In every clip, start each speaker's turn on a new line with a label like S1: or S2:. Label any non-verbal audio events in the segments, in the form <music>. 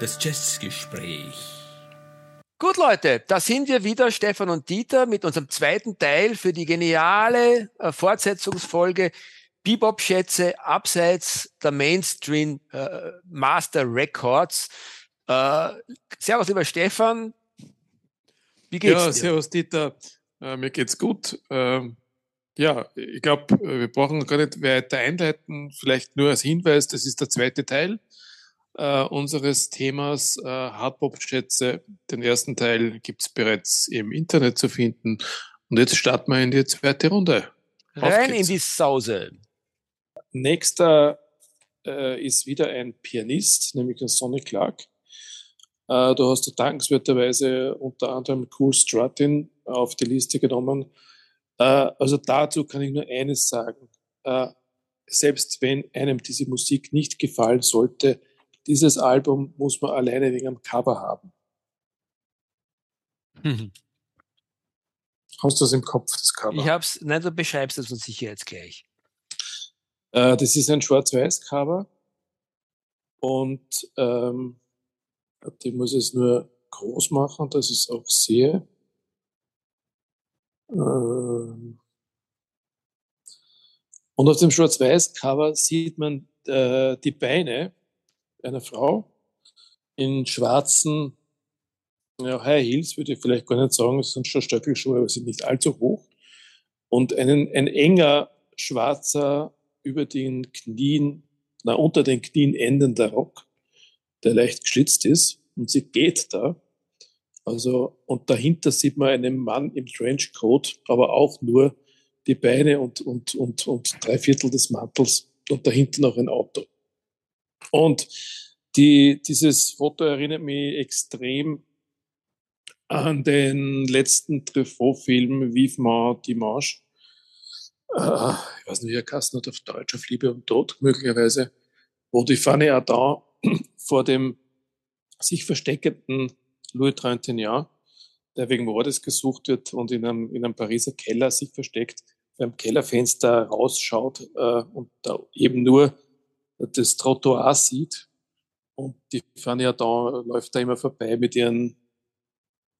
S1: Das Jazzgespräch.
S2: Gut, Leute, da sind wir wieder, Stefan und Dieter, mit unserem zweiten Teil für die geniale äh, Fortsetzungsfolge Bebop-Schätze abseits der Mainstream äh, Master Records. Äh, servus, lieber Stefan.
S3: Wie geht's ja, dir? servus, Dieter. Äh, mir geht's gut. Ähm, ja, ich glaube, äh, wir brauchen gar nicht weiter einleiten. Vielleicht nur als Hinweis, das ist der zweite Teil äh, unseres Themas äh, Hardpop-Schätze. Den ersten Teil gibt's bereits im Internet zu finden. Und jetzt starten wir in die zweite Runde.
S2: Rein in die Sause.
S3: Nächster äh, ist wieder ein Pianist, nämlich ein Sonny Clark. Äh, du hast dankenswerterweise unter anderem Cool Strutting auf die Liste genommen. Äh, also dazu kann ich nur eines sagen. Äh, selbst wenn einem diese Musik nicht gefallen sollte, dieses Album muss man alleine wegen dem Cover haben. Mhm. Hast du das im Kopf, das Cover?
S2: Ich hab's, nein, du beschreibst es uns sicher jetzt gleich.
S3: Äh, das ist ein Schwarz-Weiß-Cover und ähm, ich muss es nur groß machen, dass ich es auch sehe. Ähm und auf dem Schwarz-Weiß-Cover sieht man äh, die Beine einer Frau in schwarzen ja, High Heels, würde ich vielleicht gar nicht sagen, es sind schon Stöckelschuhe, aber sind nicht allzu hoch. Und einen, ein enger schwarzer über den Knien, na, unter den Knien endender Rock, der leicht geschlitzt ist und sie geht da. Also, und dahinter sieht man einen Mann im Trenchcoat, aber auch nur die Beine und, und, und, und drei Viertel des Mantels und dahinter noch ein Auto. Und die, dieses Foto erinnert mich extrem an den letzten Truffaut-Film Vivement Dimanche. Äh, ich weiß nicht, wie er Kasten hat auf Deutsch, auf Liebe und Tod möglicherweise, wo die Fanny Ardant <clears throat> vor dem sich versteckenden Louis Trintignant, der wegen Mordes gesucht wird und in einem, in einem Pariser Keller sich versteckt, beim Kellerfenster rausschaut äh, und da eben nur das Trottoir sieht. Und die Fanny Ardant läuft da immer vorbei mit ihren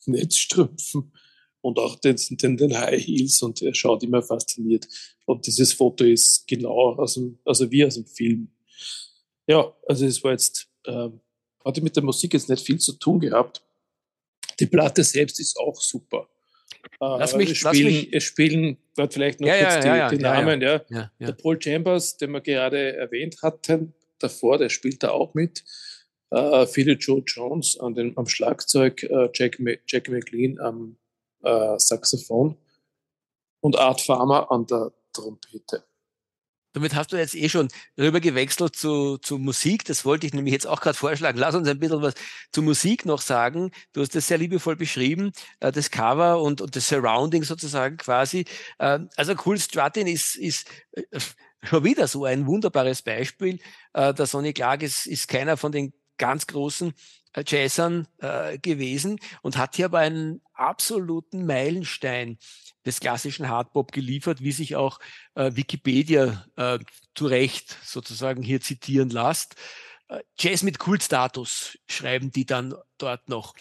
S3: Netzstrümpfen und auch den, den, den High Heels und er schaut immer fasziniert. Und dieses Foto ist genau aus dem, also wie aus dem Film. Ja, also es war jetzt, äh, hatte mit der Musik jetzt nicht viel zu tun gehabt. Die Platte selbst ist auch super.
S2: Äh, lass mich,
S3: es spielen,
S2: lass mich.
S3: Es spielen dort vielleicht noch
S2: ja,
S3: kurz
S2: ja,
S3: die, die Namen. Ja, Der Paul Chambers, den wir gerade erwähnt hatten, davor, der spielt da auch mit. Uh, Philly Joe Jones an den, am Schlagzeug, uh, Jack, Jack McLean am äh, Saxophon und Art Farmer an der Trompete.
S2: Damit hast du jetzt eh schon rüber gewechselt zu, zu Musik. Das wollte ich nämlich jetzt auch gerade vorschlagen. Lass uns ein bisschen was zu Musik noch sagen. Du hast das sehr liebevoll beschrieben, äh, das Cover und, und das Surrounding sozusagen quasi. Äh, also Cool Strutting ist, ist äh, schon wieder so ein wunderbares Beispiel. Äh, der Sonny Clark ist, ist keiner von den ganz großen Jazzern gewesen und hat hier aber einen absoluten Meilenstein des klassischen Hardpop geliefert, wie sich auch äh, Wikipedia äh, zu Recht sozusagen hier zitieren lässt. Äh, Jazz mit Kultstatus schreiben die dann dort noch.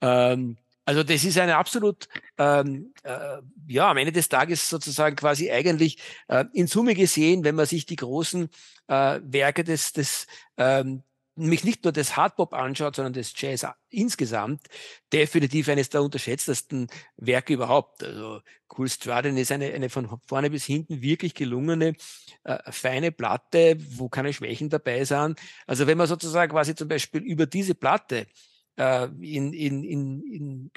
S2: Ähm, also das ist eine absolut, ähm, äh, ja, am Ende des Tages sozusagen quasi eigentlich äh, in Summe gesehen, wenn man sich die großen äh, Werke des, des ähm, mich nicht nur das Hardpop anschaut, sondern das Jazz insgesamt, definitiv eines der unterschätztesten Werke überhaupt. Also Cool Stradin ist eine, eine von vorne bis hinten wirklich gelungene, äh, feine Platte, wo keine Schwächen dabei sind. Also wenn man sozusagen quasi zum Beispiel über diese Platte äh, in, in, in, in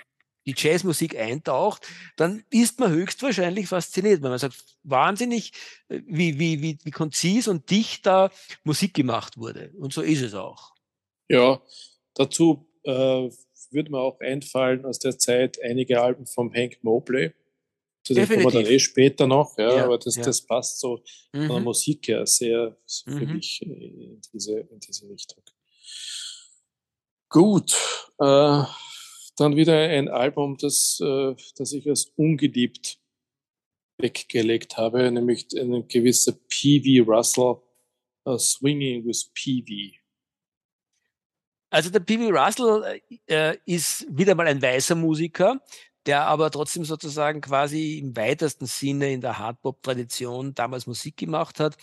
S2: die Jazzmusik eintaucht, dann ist man höchstwahrscheinlich fasziniert, weil man sagt, wahnsinnig, äh, wie, wie, wie, wie konzis und dicht da Musik gemacht wurde. Und so ist es auch.
S3: Ja, dazu äh, würde mir auch einfallen aus der Zeit einige Alben vom Hank Mobley. Zu dem kommen wir dann eh später noch, ja, ja aber das, ja. das passt so mhm. von der mhm. Musik her sehr für mhm. mich in diese, in diese Richtung. Gut, äh, dann wieder ein Album, das, äh, das ich als ungeliebt weggelegt habe, nämlich ein gewisser P.V. Russell, uh, Swinging with P.V.
S2: Also der P.B. Russell äh, ist wieder mal ein weißer Musiker, der aber trotzdem sozusagen quasi im weitesten Sinne in der Hardpop-Tradition damals Musik gemacht hat.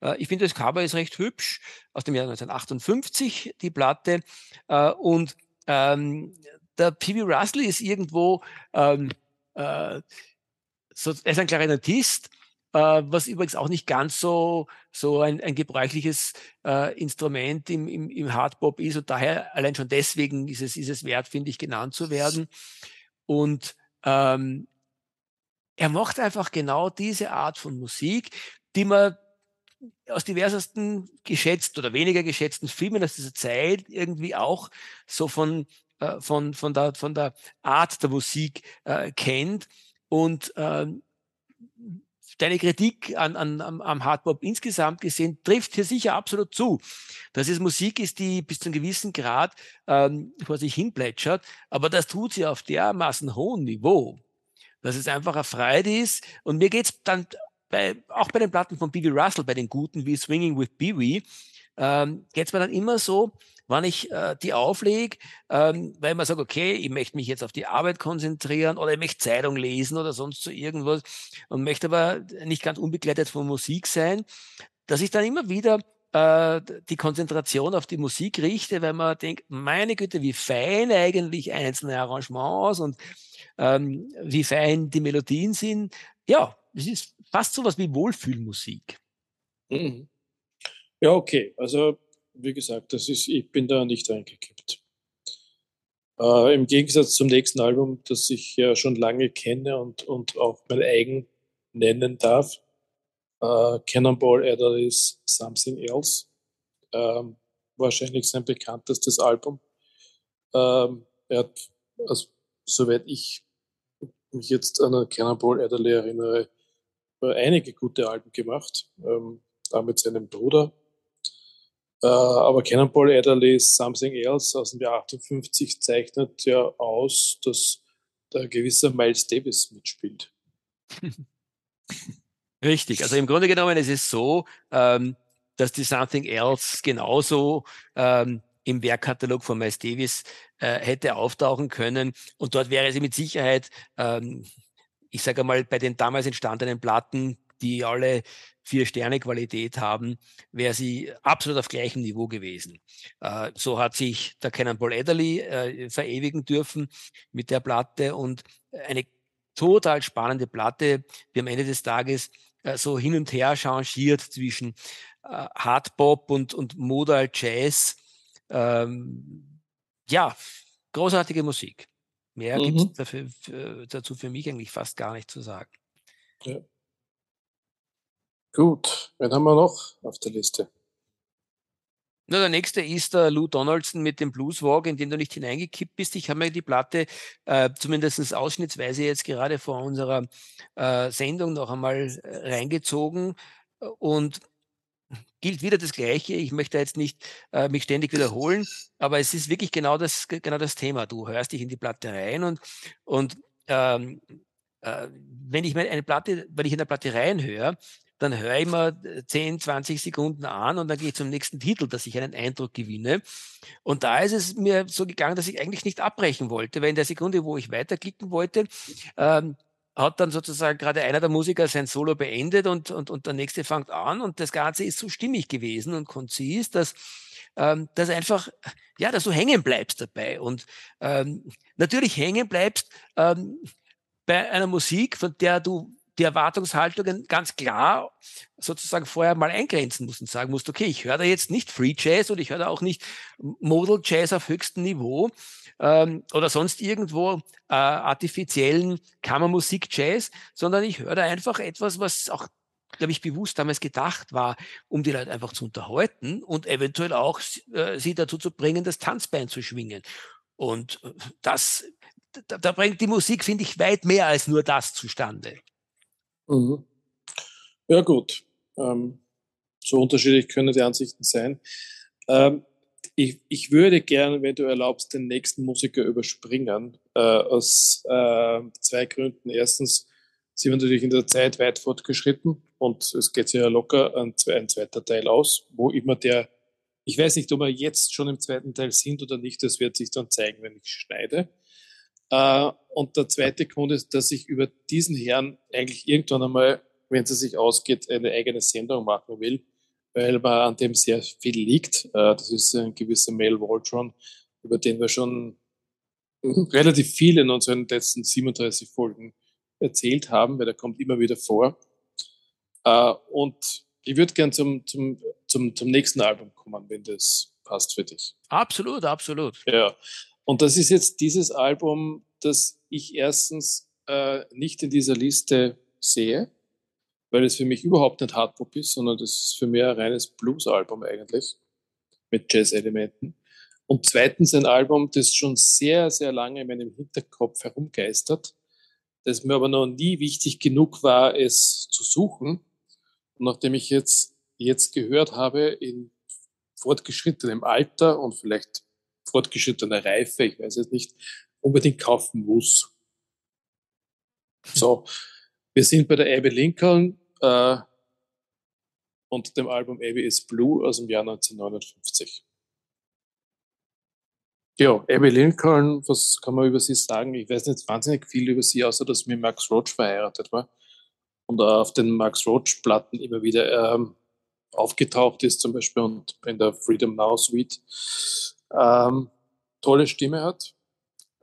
S2: Äh, ich finde, das Cover ist recht hübsch, aus dem Jahr 1958, die Platte. Äh, und ähm, der P.B. Russell ist irgendwo, ähm, äh, so, er ist ein Klarinettist, äh, was übrigens auch nicht ganz so, so ein, ein gebräuchliches äh, Instrument im, im, im Hardbop ist und daher allein schon deswegen ist es, ist es wert, finde ich, genannt zu werden. Und ähm, er macht einfach genau diese Art von Musik, die man aus diversesten geschätzt oder weniger geschätzten Filmen aus dieser Zeit irgendwie auch so von, äh, von, von, der, von der Art der Musik äh, kennt. Und ähm, deine Kritik an, an, am Hardbop insgesamt gesehen trifft hier sicher absolut zu. Dass es Musik ist, die bis zu einem gewissen Grad ähm, vor sich hin plätschert, aber das tut sie auf dermaßen hohem Niveau, dass es einfach eine Freude ist. Und mir geht's dann bei, auch bei den Platten von B.B. Russell, bei den guten wie Swinging with B.B., ähm, geht's mir dann immer so, wann ich äh, die auflege, ähm, weil man sagt, okay, ich möchte mich jetzt auf die Arbeit konzentrieren oder ich möchte Zeitung lesen oder sonst so irgendwas und möchte aber nicht ganz unbegleitet von Musik sein, dass ich dann immer wieder äh, die Konzentration auf die Musik richte, weil man denkt, meine Güte, wie fein eigentlich einzelne Arrangements und ähm, wie fein die Melodien sind. Ja, es ist fast so was wie Wohlfühlmusik.
S3: Mhm. Ja, okay. Also wie gesagt, das ist, ich bin da nicht reingekippt. Äh, Im Gegensatz zum nächsten Album, das ich ja schon lange kenne und, und auch mein eigen nennen darf, äh, Cannonball Adderley's Something Else. Ähm, wahrscheinlich sein bekanntestes Album. Ähm, er hat, also, soweit ich mich jetzt an Cannonball Adderley erinnere, einige gute Alben gemacht. Ähm, da mit seinem Bruder äh, aber Cannonball Adderley's Something Else aus dem Jahr 58 zeichnet ja aus, dass da gewisser Miles Davis mitspielt. <laughs>
S2: Richtig. Also im Grunde genommen ist es so, ähm, dass die Something Else genauso ähm, im Werkkatalog von Miles Davis äh, hätte auftauchen können. Und dort wäre sie mit Sicherheit, ähm, ich sage mal, bei den damals entstandenen Platten, die alle Vier-Sterne-Qualität haben, wäre sie absolut auf gleichem Niveau gewesen. Äh, so hat sich der Cannonball Adderley äh, verewigen dürfen mit der Platte und eine total spannende Platte, die am Ende des Tages äh, so hin und her changiert zwischen äh, Hardbop und, und Modal Jazz. Ähm, ja, großartige Musik. Mehr mhm. gibt es dazu für mich eigentlich fast gar nicht zu sagen. Ja.
S3: Gut, wen haben wir noch auf der Liste?
S2: Na, der nächste ist der Lou Donaldson mit dem Blues Walk, in den du nicht hineingekippt bist. Ich habe mir die Platte äh, zumindest ausschnittsweise jetzt gerade vor unserer äh, Sendung noch einmal äh, reingezogen und gilt wieder das Gleiche. Ich möchte jetzt nicht äh, mich ständig wiederholen, aber es ist wirklich genau das, genau das Thema. Du hörst dich in die Platte rein und, und ähm, äh, wenn ich mir eine Platte, wenn ich in eine Platte reinhöre, dann höre ich mal 10, 20 Sekunden an und dann gehe ich zum nächsten Titel, dass ich einen Eindruck gewinne. Und da ist es mir so gegangen, dass ich eigentlich nicht abbrechen wollte, weil in der Sekunde, wo ich weiterklicken wollte, ähm, hat dann sozusagen gerade einer der Musiker sein Solo beendet und, und, und der nächste fängt an und das Ganze ist so stimmig gewesen und konzis, dass, ähm, dass einfach, ja, dass du hängen bleibst dabei und ähm, natürlich hängen bleibst ähm, bei einer Musik, von der du die Erwartungshaltungen ganz klar sozusagen vorher mal eingrenzen musst und sagen musst, okay, ich höre da jetzt nicht Free Jazz und ich höre da auch nicht Modal Jazz auf höchstem Niveau ähm, oder sonst irgendwo äh, artifiziellen Kammermusik Jazz, sondern ich höre da einfach etwas, was auch glaube ich, bewusst damals gedacht war, um die Leute einfach zu unterhalten und eventuell auch äh, sie dazu zu bringen, das Tanzbein zu schwingen. Und äh, das, da, da bringt die Musik, finde ich, weit mehr als nur das zustande.
S3: Mhm. Ja, gut. Ähm, so unterschiedlich können die Ansichten sein. Ähm, ich, ich würde gerne, wenn du erlaubst, den nächsten Musiker überspringen, äh, aus äh, zwei Gründen. Erstens sind wir natürlich in der Zeit weit fortgeschritten und es geht sich ja locker ein, ein zweiter Teil aus, wo immer der Ich weiß nicht, ob wir jetzt schon im zweiten Teil sind oder nicht. Das wird sich dann zeigen, wenn ich schneide. Äh, und der zweite Grund ist, dass ich über diesen Herrn eigentlich irgendwann einmal, wenn es sich ausgeht, eine eigene Sendung machen will, weil man an dem sehr viel liegt. Äh, das ist ein gewisser Mel Waldron, über den wir schon relativ viel in unseren letzten 37 Folgen erzählt haben, weil der kommt immer wieder vor. Äh, und ich würde gern zum, zum, zum, zum nächsten Album kommen, wenn das passt für dich.
S2: Absolut, absolut.
S3: Ja. Und das ist jetzt dieses Album, das ich erstens äh, nicht in dieser Liste sehe, weil es für mich überhaupt nicht Hardpop ist, sondern das ist für mich ein reines Blues-Album eigentlich mit Jazz-Elementen. Und zweitens ein Album, das schon sehr, sehr lange in meinem Hinterkopf herumgeistert, das mir aber noch nie wichtig genug war, es zu suchen. Und nachdem ich jetzt, jetzt gehört habe, in fortgeschrittenem Alter und vielleicht fortgeschrittener Reife, ich weiß es nicht, unbedingt kaufen muss. So, wir sind bei der Abby Lincoln äh, und dem Album Abby is Blue aus dem Jahr 1959. Ja, Abby Lincoln, was kann man über sie sagen? Ich weiß nicht wahnsinnig viel über sie, außer dass sie mit Max Roach verheiratet war und auf den Max Roach-Platten immer wieder ähm, aufgetaucht ist, zum Beispiel und in der Freedom Now Suite. Ähm, tolle Stimme hat.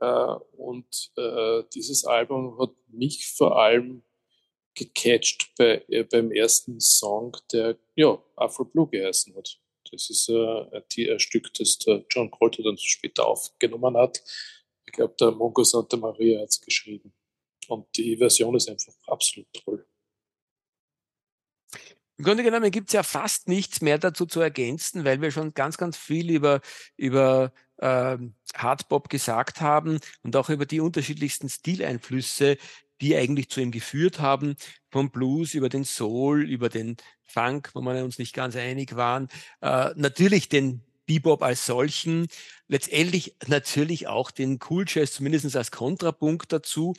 S3: Äh, und äh, dieses Album hat mich vor allem gecatcht bei, äh, beim ersten Song, der ja, Afro Blue geheißen hat. Das ist äh, ein, Stück, das der John Colter dann später aufgenommen hat. Ich glaube, der Mongo Santa Maria hat es geschrieben. Und die Version ist einfach absolut toll.
S2: Im Grunde genommen gibt es ja fast nichts mehr dazu zu ergänzen, weil wir schon ganz, ganz viel über, über äh, Hardbop gesagt haben und auch über die unterschiedlichsten Stileinflüsse, die eigentlich zu ihm geführt haben, vom Blues über den Soul, über den Funk, wo wir uns nicht ganz einig waren, äh, natürlich den Bebop als solchen, letztendlich natürlich auch den Cool Jazz zumindest als Kontrapunkt dazu.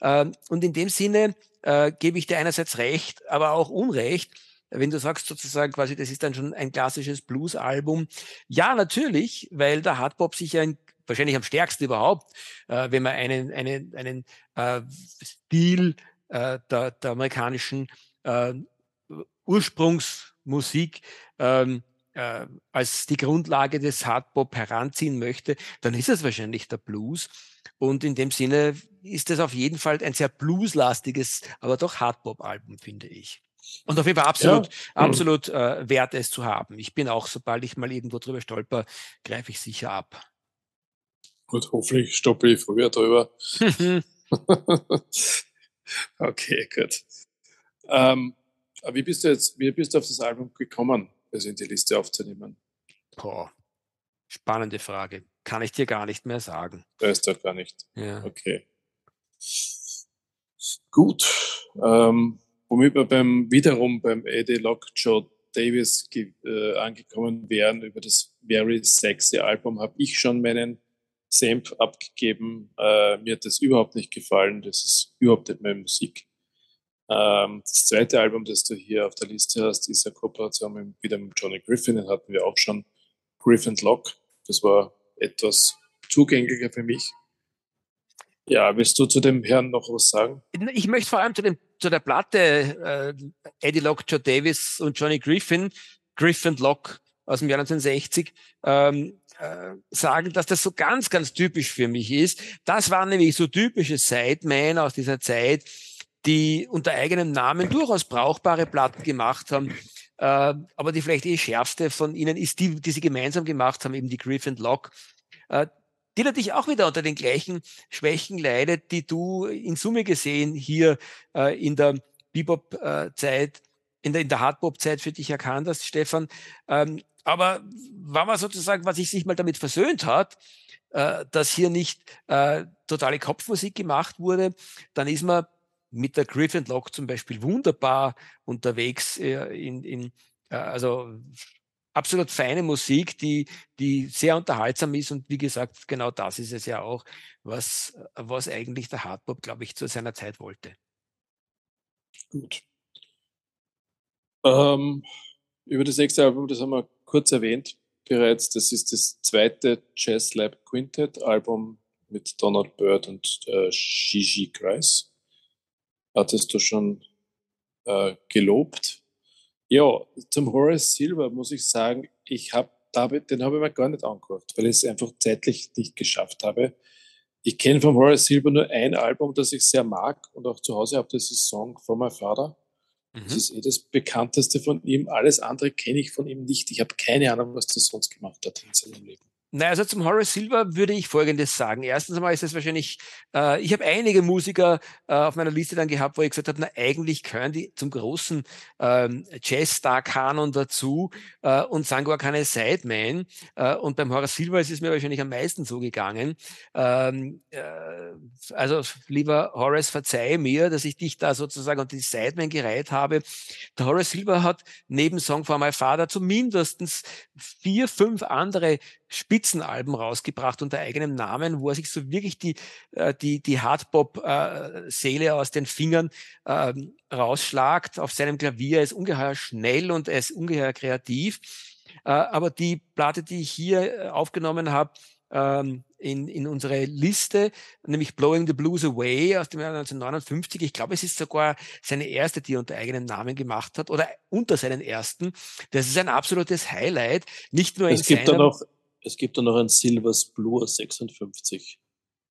S2: Äh, und in dem Sinne äh, gebe ich dir einerseits recht, aber auch Unrecht, wenn du sagst sozusagen quasi, das ist dann schon ein klassisches Blues-Album. Ja, natürlich, weil der Hardpop sich ja wahrscheinlich am stärksten überhaupt, äh, wenn man einen, einen, einen äh, Stil äh, der, der amerikanischen äh, Ursprungsmusik ähm, äh, als die Grundlage des Hardpop heranziehen möchte, dann ist es wahrscheinlich der Blues. Und in dem Sinne ist es auf jeden Fall ein sehr blueslastiges, aber doch Hardpop-Album, finde ich. Und auf jeden Fall absolut, ja. absolut äh, wert, es zu haben. Ich bin auch, sobald ich mal irgendwo drüber stolper, greife ich sicher ab.
S3: Gut, hoffentlich stoppe ich früher drüber. <laughs> <laughs> okay, gut. Ähm, wie bist du jetzt, wie bist du auf das Album gekommen, es in die Liste aufzunehmen?
S2: Boah, spannende Frage. Kann ich dir gar nicht mehr sagen.
S3: Weißt du gar nicht.
S2: Ja.
S3: Okay. Gut. Ähm, womit wir beim, wiederum beim Eddie Lockjaw Davis äh, angekommen wären, über das Very Sexy Album, habe ich schon meinen Samp abgegeben. Äh, mir hat das überhaupt nicht gefallen. Das ist überhaupt nicht meine Musik. Ähm, das zweite Album, das du hier auf der Liste hast, ist eine Kooperation mit, wieder mit Johnny Griffin. Den hatten wir auch schon. Griffin Lock. Das war etwas zugänglicher für mich. Ja, willst du zu dem Herrn noch was sagen?
S2: Ich möchte vor allem zu, dem, zu der Platte äh, Eddie Locke, Joe Davis und Johnny Griffin, Griffin Locke aus dem Jahr 1960, ähm, äh, sagen, dass das so ganz, ganz typisch für mich ist. Das waren nämlich so typische Sidemen aus dieser Zeit, die unter eigenem Namen durchaus brauchbare Platten gemacht haben. Äh, aber die vielleicht eh schärfste von ihnen ist die, die sie gemeinsam gemacht haben, eben die Griffin Lock. Äh, die natürlich auch wieder unter den gleichen Schwächen leidet, die du in Summe gesehen hier äh, in der Bebop-Zeit, in der, in der Hardbop-Zeit für dich erkannt hast, Stefan. Ähm, aber wenn man sozusagen, was sich mal damit versöhnt hat, äh, dass hier nicht äh, totale Kopfmusik gemacht wurde, dann ist man mit der Griffin Lock zum Beispiel wunderbar unterwegs äh, in, in äh, also absolut feine Musik, die, die sehr unterhaltsam ist und wie gesagt, genau das ist es ja auch, was, was eigentlich der Hardpop, glaube ich, zu seiner Zeit wollte.
S3: Gut. Ähm, über das nächste Album, das haben wir kurz erwähnt, bereits, das ist das zweite Jazz Lab Quintet Album mit Donald Byrd und äh, Gigi Grice. Hattest du schon äh, gelobt. Ja, zum Horace Silver muss ich sagen, ich habe den habe ich mir gar nicht angehört, weil ich es einfach zeitlich nicht geschafft habe. Ich kenne von Horace Silver nur ein Album, das ich sehr mag und auch zu Hause habe, das ist Song for My Father. Mhm. Das ist eh das bekannteste von ihm. Alles andere kenne ich von ihm nicht. Ich habe keine Ahnung, was der sonst gemacht hat in seinem Leben.
S2: Na, also zum Horace Silver würde ich Folgendes sagen. Erstens einmal ist es wahrscheinlich, äh, ich habe einige Musiker äh, auf meiner Liste dann gehabt, wo ich gesagt habe, na eigentlich gehören die zum großen ähm, Jazz-Star-Kanon dazu äh, und sind gar keine Sidemen. Äh, und beim Horace Silver ist es mir wahrscheinlich am meisten so gegangen. Ähm, äh, also lieber Horace, verzeih mir, dass ich dich da sozusagen unter die Sidemen gereiht habe. Der Horace Silver hat neben Song for My Father zumindest vier, fünf andere Spitzenalben rausgebracht unter eigenem Namen, wo er sich so wirklich die, äh, die, die Hardpop-Seele äh, aus den Fingern äh, rausschlagt auf seinem Klavier. Er ist ungeheuer schnell und er ist ungeheuer kreativ. Äh, aber die Platte, die ich hier äh, aufgenommen habe, ähm, in, in unsere Liste, nämlich Blowing the Blues Away aus dem Jahr 1959. Ich glaube, es ist sogar seine erste, die er unter eigenem Namen gemacht hat oder unter seinen ersten. Das ist ein absolutes Highlight. Nicht nur
S3: es in gibt seiner, da noch es gibt da noch ein Silvers Blue 56.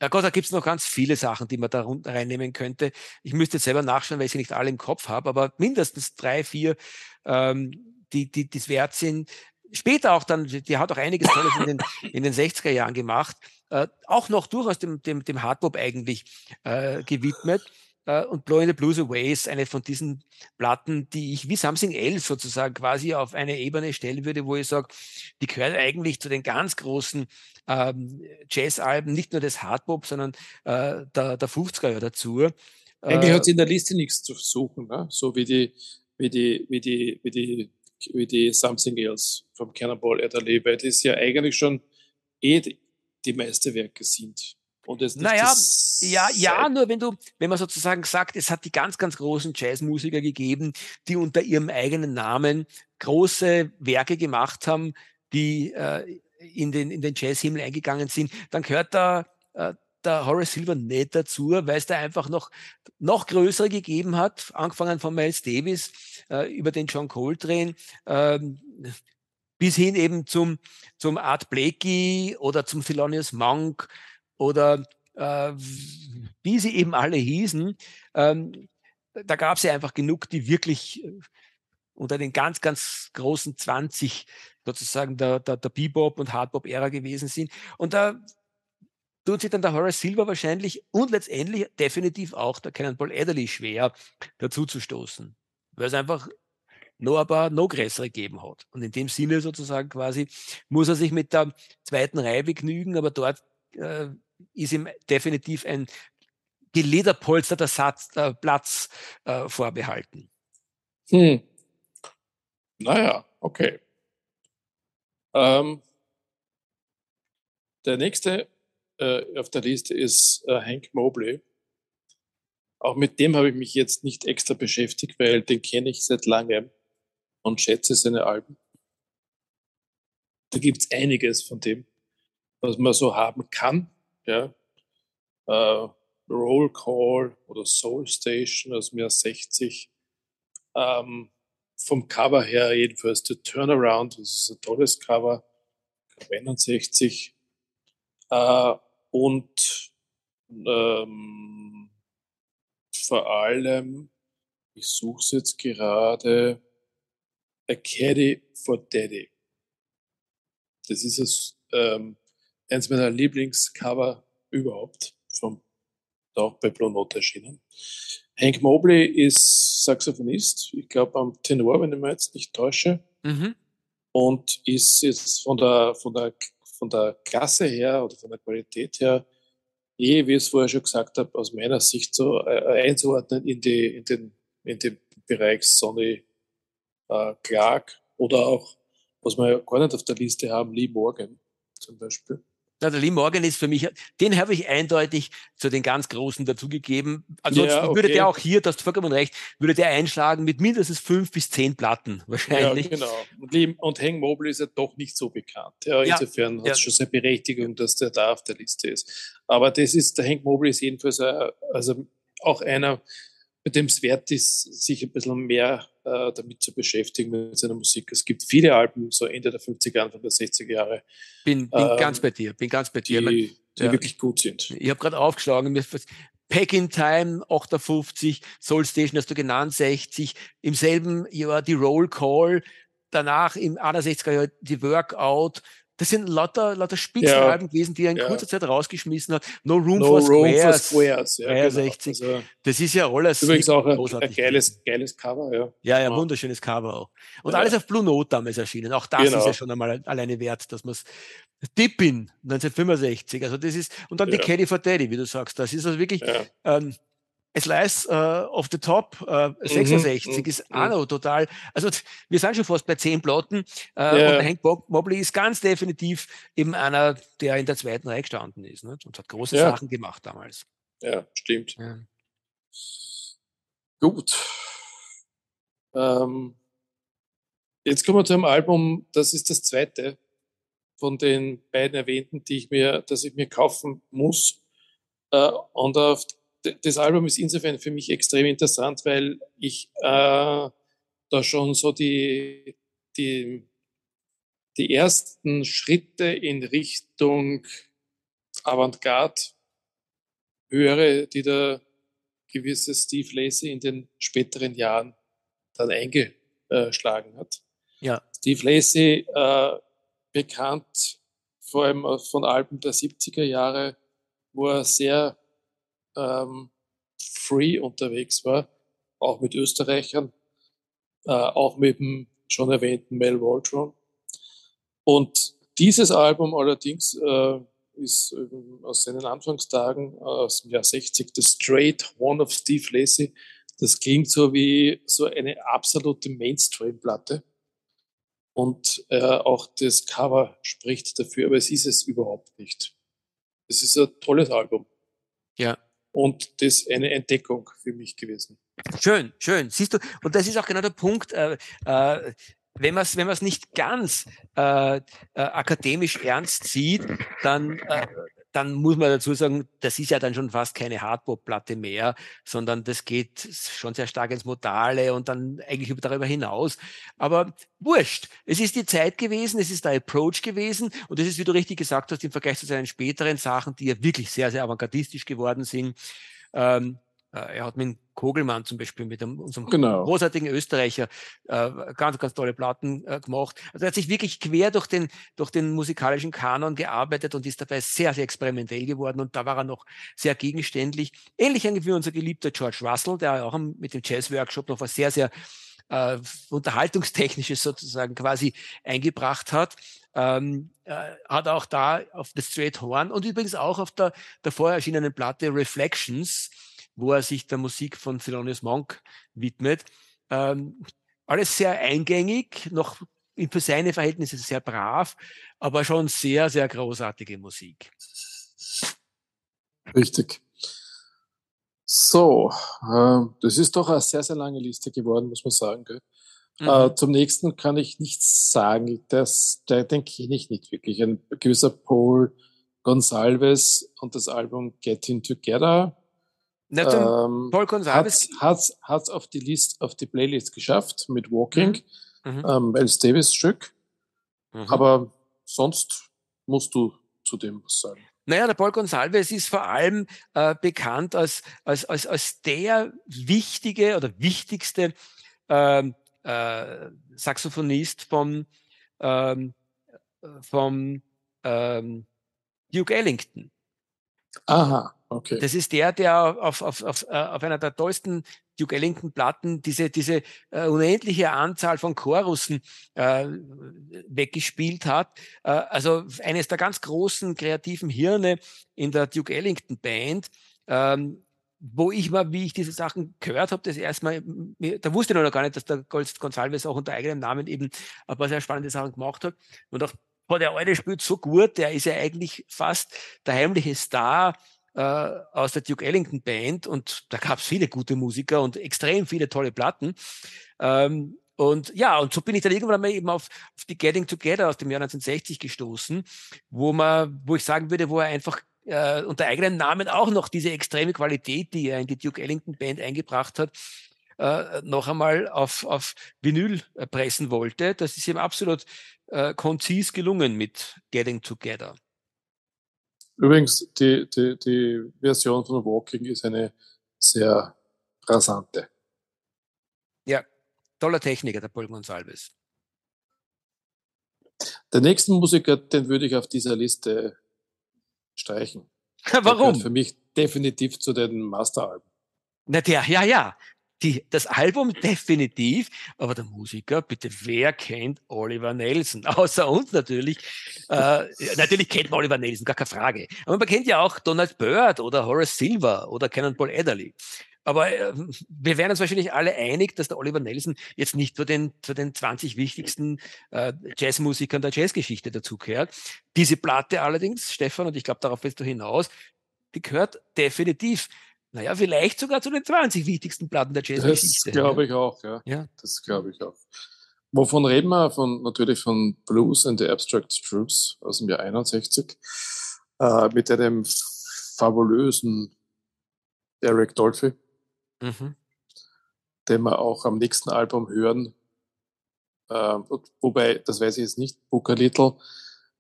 S2: Ja Gott, da gibt es noch ganz viele Sachen, die man da reinnehmen könnte. Ich müsste jetzt selber nachschauen, weil ich sie nicht alle im Kopf habe, aber mindestens drei, vier, ähm, die, die es wert sind. Später auch dann, die hat auch einiges Tolles in den, <laughs> in den 60er Jahren gemacht, äh, auch noch durchaus dem, dem, dem Hardbop eigentlich äh, gewidmet. Äh, und Blowing the Blues Away ist eine von diesen Platten, die ich wie Something Else sozusagen quasi auf eine Ebene stellen würde, wo ich sage, die gehört eigentlich zu den ganz großen ähm, Jazz-Alben, nicht nur des Hardbop, sondern äh, der, der 50er Jahre dazu.
S3: Eigentlich äh, hat sie in der Liste nichts zu suchen, ne? so wie die, wie die, wie die, wie die, wie die Something Else vom Cannonball Adderley, weil das ja eigentlich schon eh die, die Meisterwerke sind.
S2: Und es naja, ja, ja, nur wenn du, wenn man sozusagen sagt, es hat die ganz, ganz großen Jazzmusiker gegeben, die unter ihrem eigenen Namen große Werke gemacht haben, die äh, in den, in den Jazzhimmel eingegangen sind, dann gehört da äh, der Horace Silver nicht dazu, weil es da einfach noch, noch größere gegeben hat, angefangen von Miles Davis äh, über den John Coltrane, ähm, bis hin eben zum, zum Art Blakey oder zum Thelonious Monk oder äh, wie sie eben alle hießen, ähm, da gab es ja einfach genug, die wirklich äh, unter den ganz, ganz großen 20 sozusagen der, der, der Bebop- und Hardbop-Ära gewesen sind. Und da tut sich dann der Horace Silver wahrscheinlich und letztendlich definitiv auch der Cannonball Adderley schwer dazu zu stoßen, weil es einfach noch ein paar noch größere gegeben hat. Und in dem Sinne sozusagen quasi muss er sich mit der zweiten Reihe begnügen, aber dort äh, ist ihm definitiv ein gelederpolsterter Satz, äh, Platz äh, vorbehalten.
S3: Hm. Naja, okay. Ähm, der nächste äh, auf der Liste ist äh, Hank Mobley. Auch mit dem habe ich mich jetzt nicht extra beschäftigt, weil den kenne ich seit langem und schätze seine Alben. Da gibt es einiges von dem, was man so haben kann ja, äh, Roll Call oder Soul Station aus mir 60. Ähm, vom Cover her jedenfalls The Turnaround, das ist ein tolles Cover, 61. Äh, und ähm, vor allem, ich suche es jetzt gerade, A Caddy for Daddy. Das ist es, ähm, eins meiner Lieblingscover überhaupt, vom, auch bei Blue Note erschienen. Hank Mobley ist Saxophonist, ich glaube am Tenor, wenn ich mich jetzt nicht täusche. Mhm. Und ist jetzt von der, von, der, von der Klasse her oder von der Qualität her, eh, wie ich es vorher schon gesagt habe, aus meiner Sicht so äh, einzuordnen in, die, in, den, in den Bereich Sonny äh, Clark oder auch, was wir ja gar nicht auf der Liste haben, Lee Morgan zum Beispiel.
S2: Na, der Lee Morgan ist für mich, den habe ich eindeutig zu den ganz Großen dazugegeben. Ansonsten ja, okay. würde der auch hier, das hast du vollkommen recht, würde der einschlagen mit mindestens fünf bis zehn Platten <laughs> wahrscheinlich.
S3: Ja, genau. Und, und Hank Mobley ist ja doch nicht so bekannt. Ja, insofern ja, hat es schon seine Berechtigung, dass der da auf der Liste ist. Aber das ist, der Hank Mobley ist jedenfalls ein, also auch einer, bei dem es wert ist, sich ein bisschen mehr äh, damit zu beschäftigen mit seiner Musik. Es gibt viele Alben, so Ende der 50er, Anfang der 60er Jahre.
S2: Bin, bin ähm, ganz bei dir, bin ganz bei dir.
S3: Die, die ja, wirklich gut sind.
S2: Ich habe gerade aufgeschlagen, Pack in Time 58, Soul Station hast du genannt, 60, im selben Jahr die Roll Call, danach im 61er Jahr die Workout, das sind lauter, lauter Spitzenalben ja. gewesen, die er in ja. kurzer Zeit rausgeschmissen hat. No Room, no for, room Squares, for Squares. Ja, 63. Genau. Also, das ist ja alles.
S3: Übrigens auch ein, ein geiles, geiles Cover, ja.
S2: Ja, ja, wunderschönes Cover auch. Und alles auf Blue Note damals erschienen. Auch das genau. ist ja schon einmal alleine wert, dass man es Dippin 1965, also das ist, und dann die Caddy for Daddy, wie du sagst, das ist also wirklich, ähm, Slice uh, of the Top uh, 66 mhm, ist auch noch total, also wir sind schon fast bei zehn Plotten uh, yeah. und Hank Mobley ist ganz definitiv eben einer, der in der zweiten Reihe gestanden ist ne? und hat große ja. Sachen gemacht damals.
S3: Ja, stimmt. Ja. Gut. Ähm, jetzt kommen wir zu einem Album, das ist das zweite von den beiden erwähnten, die ich mir, dass ich mir kaufen muss. Äh, und auf das Album ist insofern für mich extrem interessant, weil ich äh, da schon so die, die, die ersten Schritte in Richtung Avantgarde höre, die der gewisse Steve Lacey in den späteren Jahren dann eingeschlagen hat.
S2: Ja.
S3: Steve Lacey, äh, bekannt vor allem von Alben der 70er Jahre, wo er sehr ähm, free unterwegs war, auch mit Österreichern, äh, auch mit dem schon erwähnten Mel Waldron. Und dieses Album allerdings äh, ist aus seinen Anfangstagen aus dem Jahr 60, The Straight One of Steve Lacey. Das klingt so wie so eine absolute Mainstream-Platte. Und äh, auch das Cover spricht dafür, aber es ist es überhaupt nicht. Es ist ein tolles Album.
S2: Ja,
S3: und das eine Entdeckung für mich gewesen.
S2: Schön, schön. Siehst du, und das ist auch genau der Punkt, äh, äh, wenn man es wenn nicht ganz äh, äh, akademisch ernst sieht, dann äh, dann muss man dazu sagen, das ist ja dann schon fast keine Hardpop-Platte mehr, sondern das geht schon sehr stark ins Modale und dann eigentlich darüber hinaus. Aber wurscht. Es ist die Zeit gewesen, es ist der Approach gewesen und es ist, wie du richtig gesagt hast, im Vergleich zu seinen späteren Sachen, die ja wirklich sehr, sehr avantgardistisch geworden sind, ähm, äh, er hat mit Kogelmann zum Beispiel, mit dem, unserem genau. großartigen Österreicher, äh, ganz, ganz tolle Platten äh, gemacht. Also er hat sich wirklich quer durch den, durch den musikalischen Kanon gearbeitet und ist dabei sehr, sehr experimentell geworden und da war er noch sehr gegenständlich. Ähnlich wie unser geliebter George Russell, der auch mit dem Jazz-Workshop noch was sehr, sehr äh, Unterhaltungstechnisches sozusagen quasi eingebracht hat. Ähm, äh, hat auch da auf The Straight Horn und übrigens auch auf der davor erschienenen Platte Reflections wo er sich der Musik von Thelonious Monk widmet. Ähm, alles sehr eingängig, noch für seine Verhältnisse sehr brav, aber schon sehr, sehr großartige Musik.
S3: Richtig. So, äh, das ist doch eine sehr, sehr lange Liste geworden, muss man sagen. Mhm. Äh, zum nächsten kann ich nichts sagen. Das, der, den kenne ich nicht wirklich. Ein gewisser Paul Gonsalves und das Album Getting Together
S2: ähm, Paul Gonsalves
S3: hat es auf die List, auf die Playlist geschafft mit Walking, mhm. mhm. ähm, Miles Davis Stück. Mhm. Aber sonst musst du zu dem was sagen.
S2: Naja, der Paul Gonsalves ist vor allem äh, bekannt als, als, als, als der wichtige oder wichtigste ähm, äh, Saxophonist vom, ähm, vom ähm, Duke Ellington.
S3: Aha. Okay.
S2: Das ist der, der auf, auf, auf, äh, auf einer der tollsten Duke Ellington-Platten diese, diese äh, unendliche Anzahl von Chorussen äh, weggespielt hat. Äh, also eines der ganz großen kreativen Hirne in der Duke Ellington-Band. Ähm, wo ich mal, wie ich diese Sachen gehört habe, das erstmal, da wusste ich noch gar nicht, dass der Gonsalves auch unter eigenem Namen eben ein paar sehr spannende Sachen gemacht hat. Und auch boah, der Alte spielt so gut, der ist ja eigentlich fast der heimliche Star äh, aus der Duke Ellington Band und da gab es viele gute Musiker und extrem viele tolle Platten. Ähm, und ja, und so bin ich dann irgendwann mal eben auf, auf die Getting Together aus dem Jahr 1960 gestoßen, wo man, wo ich sagen würde, wo er einfach äh, unter eigenem Namen auch noch diese extreme Qualität, die er in die Duke Ellington Band eingebracht hat, äh, noch einmal auf, auf Vinyl pressen wollte. Das ist ihm absolut äh, konzis gelungen mit Getting Together.
S3: Übrigens, die, die, die Version von Walking ist eine sehr rasante.
S2: Ja, toller Techniker, der Paul Gonsalves.
S3: Der nächste Musiker, den würde ich auf dieser Liste streichen. <laughs>
S2: Warum?
S3: für mich definitiv zu den Masteralben.
S2: Na der, ja, ja. Die, das Album <laughs> definitiv, aber der Musiker, bitte, wer kennt Oliver Nelson? <laughs> Außer uns natürlich. Äh, natürlich kennt man Oliver Nelson, gar keine Frage. Aber man kennt ja auch Donald Byrd oder Horace Silver oder Cannonball Adderley. Aber äh, wir wären uns wahrscheinlich alle einig, dass der Oliver Nelson jetzt nicht zu den, zu den 20 wichtigsten äh, Jazzmusikern der Jazzgeschichte dazugehört. Diese Platte allerdings, Stefan, und ich glaube, darauf willst du hinaus, die gehört definitiv, naja, vielleicht sogar zu den 20 wichtigsten Platten der Jazzgeschichte.
S3: Das glaube ich auch, ja. ja. Das glaube ich auch. Wovon reden wir? Von, natürlich von Blues and the Abstract Truths aus dem Jahr 61 äh, mit einem fabulösen Eric Dolphy mhm. den wir auch am nächsten Album hören. Äh, wobei, das weiß ich jetzt nicht, Booker Little.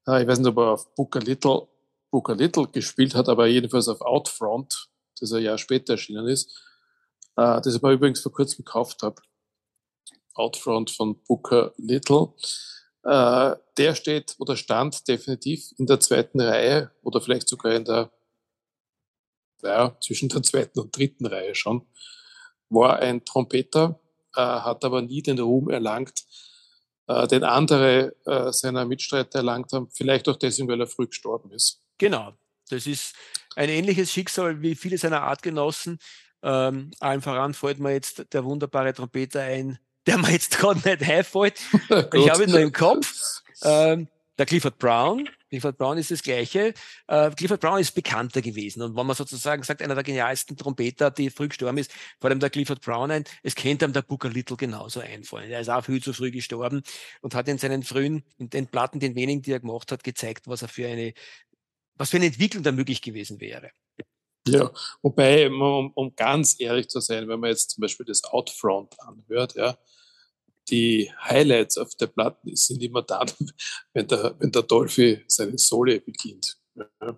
S3: Äh, ich weiß nicht, ob er auf Booker Little, Booker Little gespielt hat, aber jedenfalls auf Outfront, das ein Jahr später erschienen ist. Äh, das ich mir übrigens vor kurzem gekauft habe. Outfront von Booker Little. Äh, der steht oder stand definitiv in der zweiten Reihe oder vielleicht sogar in der ja, zwischen der zweiten und dritten Reihe schon, war ein Trompeter, äh, hat aber nie den Ruhm erlangt, äh, den andere äh, seiner Mitstreiter erlangt haben, vielleicht auch deswegen, weil er früh gestorben ist.
S2: Genau, das ist ein ähnliches Schicksal wie viele seiner Artgenossen. Ähm, allen voran fällt mir jetzt der wunderbare Trompeter ein, der mir jetzt <laughs> gerade nicht einfällt. <laughs> ich habe ihn nur im Kopf. Ähm, der Clifford Brown, Clifford Brown ist das Gleiche. Äh, Clifford Brown ist bekannter gewesen. Und wenn man sozusagen sagt, einer der genialsten Trompeter, die früh gestorben ist, vor allem der Clifford Brown ein, es kennt einem der Booker Little genauso einfallen. Er ist auch viel zu früh gestorben und hat in seinen frühen, in den Platten, den wenigen, die er gemacht hat, gezeigt, was er für eine, was für eine Entwicklung da möglich gewesen wäre.
S3: Ja, wobei, um, um ganz ehrlich zu sein, wenn man jetzt zum Beispiel das Outfront anhört, ja, die Highlights auf der Platte sind immer dann, <laughs> wenn der, wenn der Dolphy seine Sole beginnt. Ja.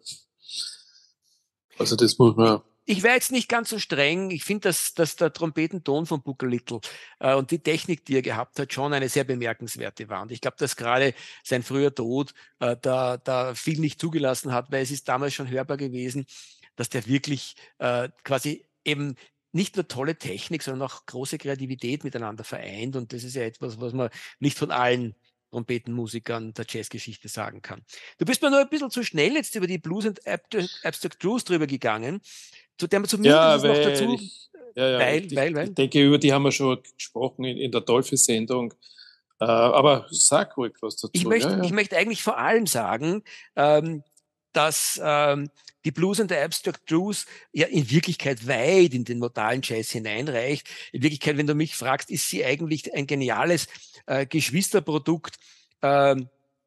S3: Also das muss man.
S2: Ich wäre jetzt nicht ganz so streng. Ich finde, dass, dass der Trompetenton von Booker Little äh, und die Technik, die er gehabt hat, schon eine sehr bemerkenswerte war. Und ich glaube, dass gerade sein früher Tod äh, da, da viel nicht zugelassen hat, weil es ist damals schon hörbar gewesen, dass der wirklich äh, quasi eben nicht nur tolle Technik, sondern auch große Kreativität miteinander vereint. Und das ist ja etwas, was man nicht von allen Trompetenmusikern der Jazzgeschichte sagen kann. Du bist mir nur ein bisschen zu schnell jetzt über die Blues and Abstract Blues drüber gegangen, zu der zumindest ja, noch dazu. Ich,
S3: ja, ja, weil, ich, weil, weil. Ich denke, über die haben wir schon gesprochen in, in der Dolphy-Sendung. Äh, aber sag ruhig was dazu.
S2: Ich möchte, ja, ich möchte eigentlich vor allem sagen, ähm, dass ähm, die Blues and the Abstract Blues ja in Wirklichkeit weit in den modalen Jazz hineinreicht. In Wirklichkeit, wenn du mich fragst, ist sie eigentlich ein geniales äh, Geschwisterprodukt äh,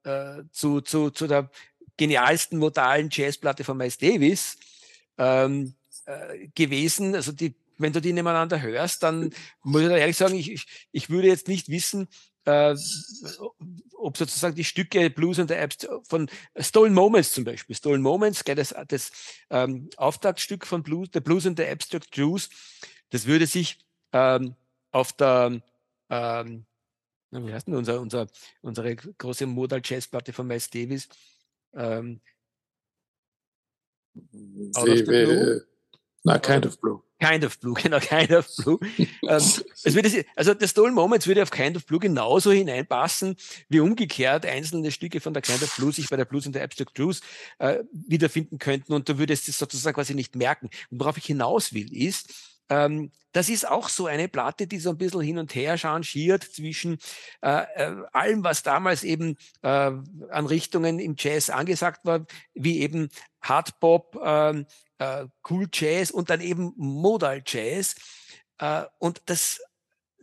S2: äh, zu, zu, zu der genialsten modalen Jazzplatte von Miles Davis ähm, äh, gewesen. Also die, wenn du die nebeneinander hörst, dann muss ich ehrlich sagen, ich, ich, ich würde jetzt nicht wissen, äh, ob sozusagen die Stücke Blues and the Apps von Stolen Moments zum Beispiel, Stolen Moments, das, das ähm, Auftaktstück von Blues, The Blues and the Abstract Blues, das würde sich ähm, auf der, ähm, wie heißt denn unser, unser, unsere große Modal Jazzplatte von Miles Davis, ähm,
S3: Out of the Blue, na, Kind of Blue.
S2: Kind of Blue, <laughs> genau, Kind of Blue. ähm, würde, also der Stolen Moments würde auf Kind of Blue genauso hineinpassen, wie umgekehrt einzelne Stücke von der Kind of Blue sich bei der Blues und der Abstract Blues äh, wiederfinden könnten und du würdest es sozusagen quasi nicht merken. Und worauf ich hinaus will, ist, ähm, das ist auch so eine Platte, die so ein bisschen hin und her changiert zwischen äh, äh, allem, was damals eben äh, an Richtungen im Jazz angesagt war, wie eben Hardbop, ähm, äh, Cool Jazz und dann eben Modal Jazz. Äh, und das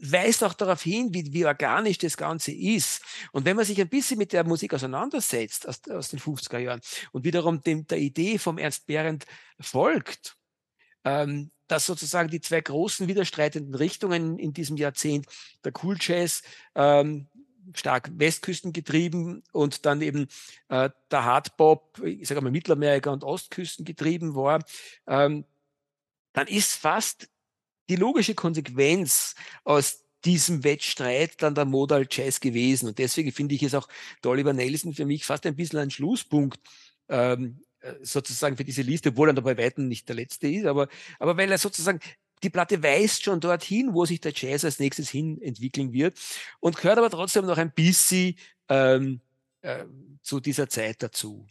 S2: weist auch darauf hin, wie, wie organisch das Ganze ist. Und wenn man sich ein bisschen mit der Musik auseinandersetzt aus, aus den 50er Jahren und wiederum dem, der Idee vom Ernst Behrendt folgt, ähm, dass sozusagen die zwei großen widerstreitenden Richtungen in diesem Jahrzehnt, der Cool Jazz, ähm, stark Westküsten getrieben und dann eben äh, der Hardbop, ich sage mal Mittelamerika und Ostküsten getrieben war, ähm, dann ist fast die logische Konsequenz aus diesem Wettstreit dann der Modal Jazz gewesen. Und deswegen finde ich es auch der Oliver Nelson für mich fast ein bisschen ein Schlusspunkt ähm, äh, sozusagen für diese Liste, obwohl er da bei Weitem nicht der letzte ist, aber, aber weil er sozusagen die Platte weist schon dorthin, wo sich der Jazz als nächstes hin entwickeln wird und gehört aber trotzdem noch ein bisschen ähm, äh, zu dieser Zeit dazu.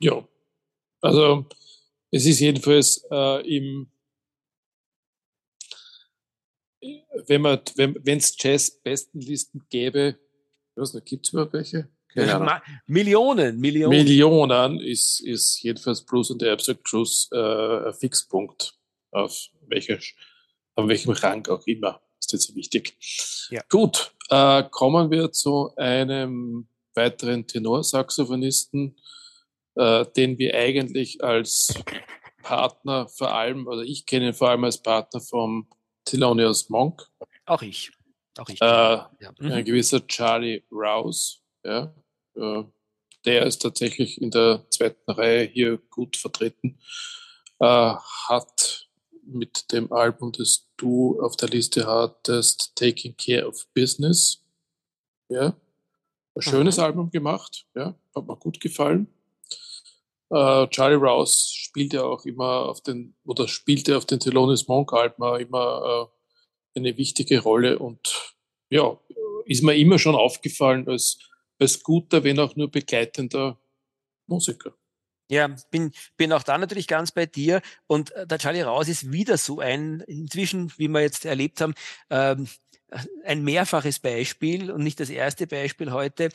S3: Ja, also es ist jedenfalls äh, im, wenn man, wenn es Jazz-Bestenlisten gäbe, was gibt es überhaupt welche?
S2: Ja, Millionen, Millionen.
S3: Millionen ist, ist jedenfalls Blues und der Absolute Cruise äh, ein Fixpunkt, auf, welcher, auf welchem Rang auch immer. Ist jetzt wichtig. Ja. Gut, äh, kommen wir zu einem weiteren Tenorsaxophonisten, äh, den wir eigentlich als Partner vor allem, oder ich kenne ihn vor allem als Partner vom Thelonious Monk.
S2: Auch ich. Auch ich.
S3: Äh, ja. mhm. Ein gewisser Charlie Rouse. Ja, äh, der ist tatsächlich in der zweiten Reihe hier gut vertreten. Äh, hat mit dem Album, das du auf der Liste hattest, Taking Care of Business. Ja, ein schönes mhm. Album gemacht. Ja, hat mir gut gefallen. Uh, Charlie Rouse spielt ja auch immer auf den, oder spielte auf den Thelonious Monk Alben immer uh, eine wichtige Rolle und ja, ist mir immer schon aufgefallen als, als guter, wenn auch nur begleitender Musiker.
S2: Ja, bin, bin auch da natürlich ganz bei dir. Und äh, der Charlie Rouse ist wieder so ein, inzwischen, wie wir jetzt erlebt haben, ähm, ein mehrfaches Beispiel und nicht das erste Beispiel heute,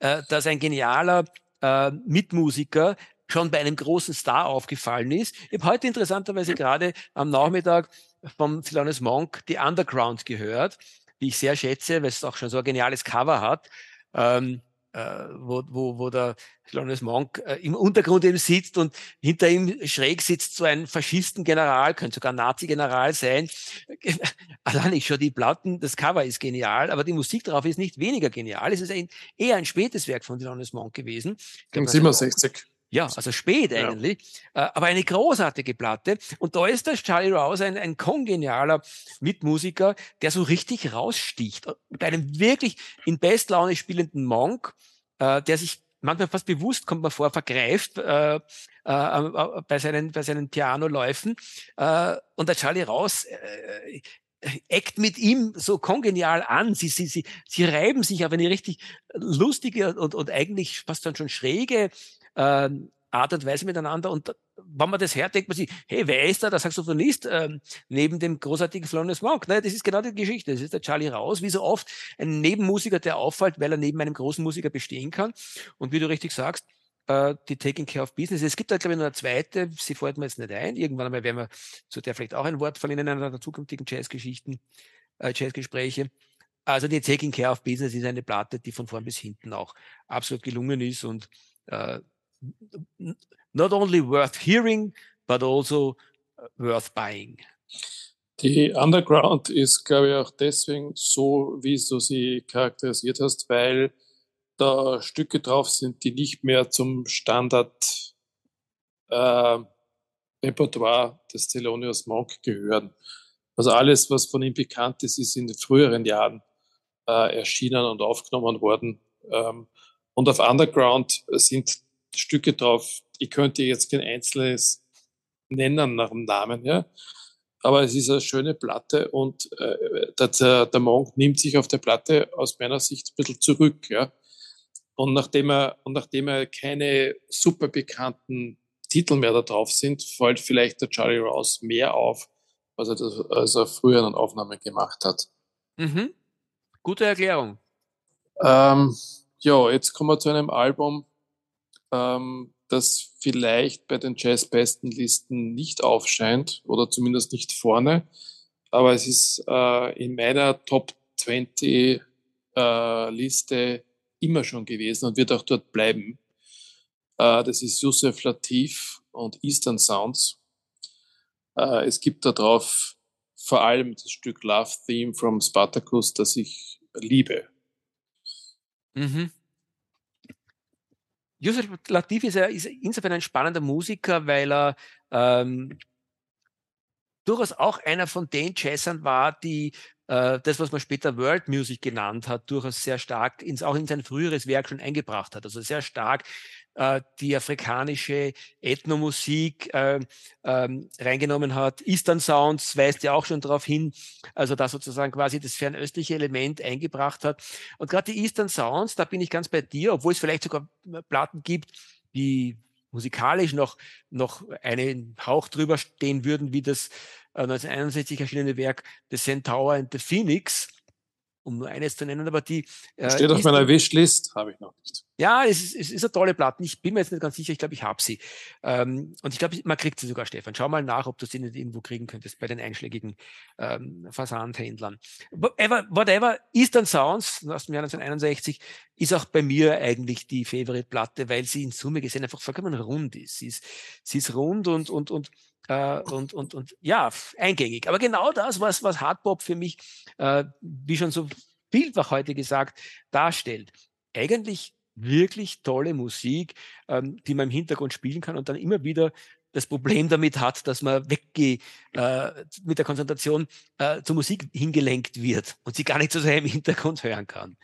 S2: äh, dass ein genialer äh, Mitmusiker schon bei einem großen Star aufgefallen ist. Ich habe heute interessanterweise gerade am Nachmittag vom Thelonious Monk die Underground gehört, die ich sehr schätze, weil es auch schon so ein geniales Cover hat. Ähm, äh, wo, wo, wo der Thelonious Monk äh, im Untergrund eben sitzt und hinter ihm schräg sitzt so ein Faschistengeneral, könnte sogar Nazi-General sein. <laughs> Allein ich schon die Platten, das Cover ist genial, aber die Musik darauf ist nicht weniger genial. Es ist ein, eher ein spätes Werk von Thelonious Monk gewesen.
S3: Glaub, 67.
S2: Ja, also spät eigentlich, ja. Äh, aber eine großartige Platte. Und da ist der Charlie Rouse ein, ein kongenialer Mitmusiker, der so richtig raussticht. Bei einem wirklich in Bestlaune spielenden Monk, äh, der sich manchmal fast bewusst, kommt man vor, vergreift äh, äh, äh bei, seinen, bei seinen Pianoläufen. Äh, und der Charlie Rouse äh, eckt mit ihm so kongenial an. Sie, sie, sie, sie reiben sich auf eine richtig lustige und, und eigentlich fast dann schon schräge äh, Art und Weise miteinander. Und wenn man das hört, denkt man sich, hey, wer ist da der Saxophonist ähm, neben dem großartigen Thelonious Monk? Ne, das ist genau die Geschichte. Das ist der Charlie Raus, wie so oft ein Nebenmusiker, der auffällt, weil er neben einem großen Musiker bestehen kann. Und wie du richtig sagst, äh, die Taking Care of Business. Es gibt da, glaube ich, noch eine zweite, sie fällt mir jetzt nicht ein. Irgendwann einmal werden wir zu der vielleicht auch ein Wort verlieren in einer der zukünftigen Jazzgeschichten, äh, Jazzgespräche. Also die Taking Care of Business ist eine Platte, die von vorn bis hinten auch absolut gelungen ist und äh, not only worth hearing, but also uh, worth buying.
S3: Die Underground ist, glaube ich, auch deswegen so, wie du sie charakterisiert hast, weil da Stücke drauf sind, die nicht mehr zum Standard äh, Repertoire des Thelonious Monk gehören. Also alles, was von ihm bekannt ist, ist in den früheren Jahren äh, erschienen und aufgenommen worden. Ähm, und auf Underground sind Stücke drauf. Ich könnte jetzt kein einzelnes nennen nach dem Namen, ja. Aber es ist eine schöne Platte und äh, der, der Monk nimmt sich auf der Platte aus meiner Sicht ein bisschen zurück, ja. Und nachdem er, und nachdem er keine super bekannten Titel mehr da drauf sind, fällt vielleicht der Charlie Rouse mehr auf, als er, das, als er früher an Aufnahmen gemacht hat.
S2: Mhm. Gute Erklärung.
S3: Ähm, ja, jetzt kommen wir zu einem Album, ähm, das vielleicht bei den Jazz-Bestenlisten nicht aufscheint oder zumindest nicht vorne, aber es ist äh, in meiner Top 20 äh, Liste immer schon gewesen und wird auch dort bleiben. Äh, das ist Yusuf Latif und Eastern Sounds. Äh, es gibt da drauf vor allem das Stück Love Theme from Spartacus, das ich liebe.
S2: Mhm. Yusuf Latif ist, ist, insofern ein spannender Musiker, weil er ähm, durchaus auch einer von den Jazzern war, die äh, das, was man später World Music genannt hat, durchaus sehr stark ins, auch in sein früheres Werk schon eingebracht hat. Also sehr stark die afrikanische Ethnomusik äh, ähm, reingenommen hat. Eastern Sounds weist ja auch schon darauf hin, also da sozusagen quasi das fernöstliche Element eingebracht hat. Und gerade die Eastern Sounds, da bin ich ganz bei dir, obwohl es vielleicht sogar Platten gibt, die musikalisch noch, noch einen Hauch drüber stehen würden, wie das 1961 äh, erschienene Werk The Centaur and the Phoenix, um nur eines zu nennen, aber die.
S3: Äh, Steht auf meiner Wishlist, habe ich noch nicht.
S2: Ja, es ist, es ist eine tolle Platte. Ich bin mir jetzt nicht ganz sicher, ich glaube, ich habe sie. Ähm, und ich glaube, man kriegt sie sogar, Stefan. Schau mal nach, ob du sie nicht irgendwo kriegen könntest bei den einschlägigen ähm, Versandhändlern. Whatever, whatever, Eastern Sounds aus dem Jahr 1961 ist auch bei mir eigentlich die Favorite-Platte, weil sie in Summe gesehen einfach vollkommen rund ist. Sie ist, sie ist rund und, und, und äh, und, und, und ja, eingängig. Aber genau das, was, was Hardpop für mich, äh, wie schon so vielfach heute gesagt, darstellt. Eigentlich wirklich tolle Musik, ähm, die man im Hintergrund spielen kann und dann immer wieder das Problem damit hat, dass man weggeht äh, mit der Konzentration äh, zur Musik hingelenkt wird und sie gar nicht so sehr im Hintergrund hören kann.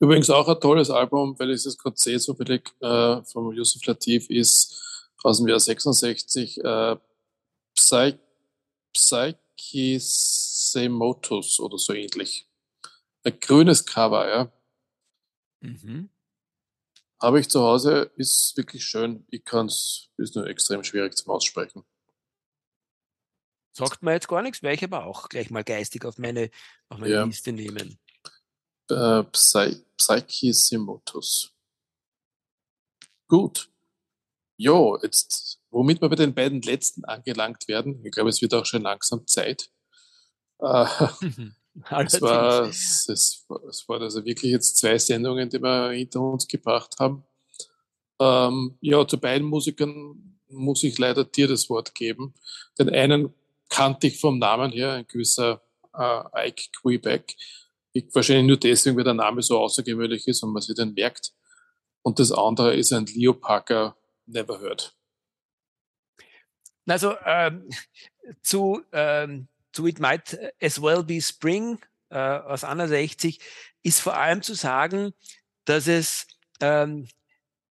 S3: Übrigens auch ein tolles Album, weil es gerade sehe, so billig äh, vom Yusuf Latif ist dem Jahr 66, äh, Psy Psychisemotus oder so ähnlich. Ein grünes Cover, ja. Mhm. Habe ich zu Hause, ist wirklich schön. Ich kann es, ist nur extrem schwierig zum Aussprechen.
S2: Sagt mir jetzt gar nichts, werde ich aber auch gleich mal geistig auf meine, auf meine ja. Liste nehmen.
S3: Äh, Psy Psychisemotus. Gut. Jo, jetzt, womit wir bei den beiden letzten angelangt werden, ich glaube, es wird auch schon langsam Zeit. Äh, <laughs> es, war, es, es, es waren also wirklich jetzt zwei Sendungen, die wir hinter uns gebracht haben. Ähm, ja, zu beiden Musikern muss ich leider dir das Wort geben. Den einen kannte ich vom Namen her, ein gewisser äh, Ike Quebec. Ich, wahrscheinlich nur deswegen, weil der Name so außergewöhnlich ist und man sich den merkt. Und das andere ist ein Leo Parker never heard.
S2: Also ähm, <laughs> zu, ähm, zu It Might As Well Be Spring äh, aus 61 ist vor allem zu sagen, dass es ähm,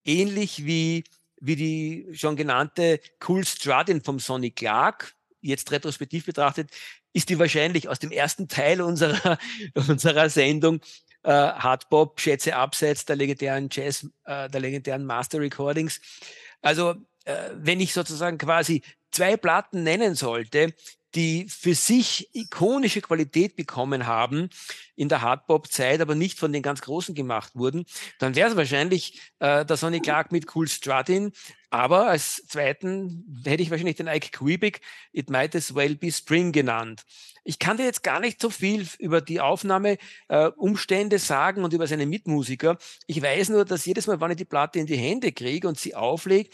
S2: ähnlich wie, wie die schon genannte Cool Stradin vom Sonny Clark, jetzt retrospektiv betrachtet, ist die wahrscheinlich aus dem ersten Teil unserer, <laughs> unserer Sendung äh, Hardbop, Schätze abseits der legendären Jazz, äh, der legendären Master Recordings, also äh, wenn ich sozusagen quasi zwei Platten nennen sollte, die für sich ikonische Qualität bekommen haben in der Hardbop-Zeit, aber nicht von den ganz Großen gemacht wurden, dann wäre es wahrscheinlich äh, der Sonny Clark mit Cool Strutin, aber als zweiten hätte ich wahrscheinlich den Ike Quebec, It Might As Well Be Spring genannt. Ich kann dir jetzt gar nicht so viel über die Aufnahmeumstände äh, sagen und über seine Mitmusiker. Ich weiß nur, dass jedes Mal, wenn ich die Platte in die Hände kriege und sie auflege,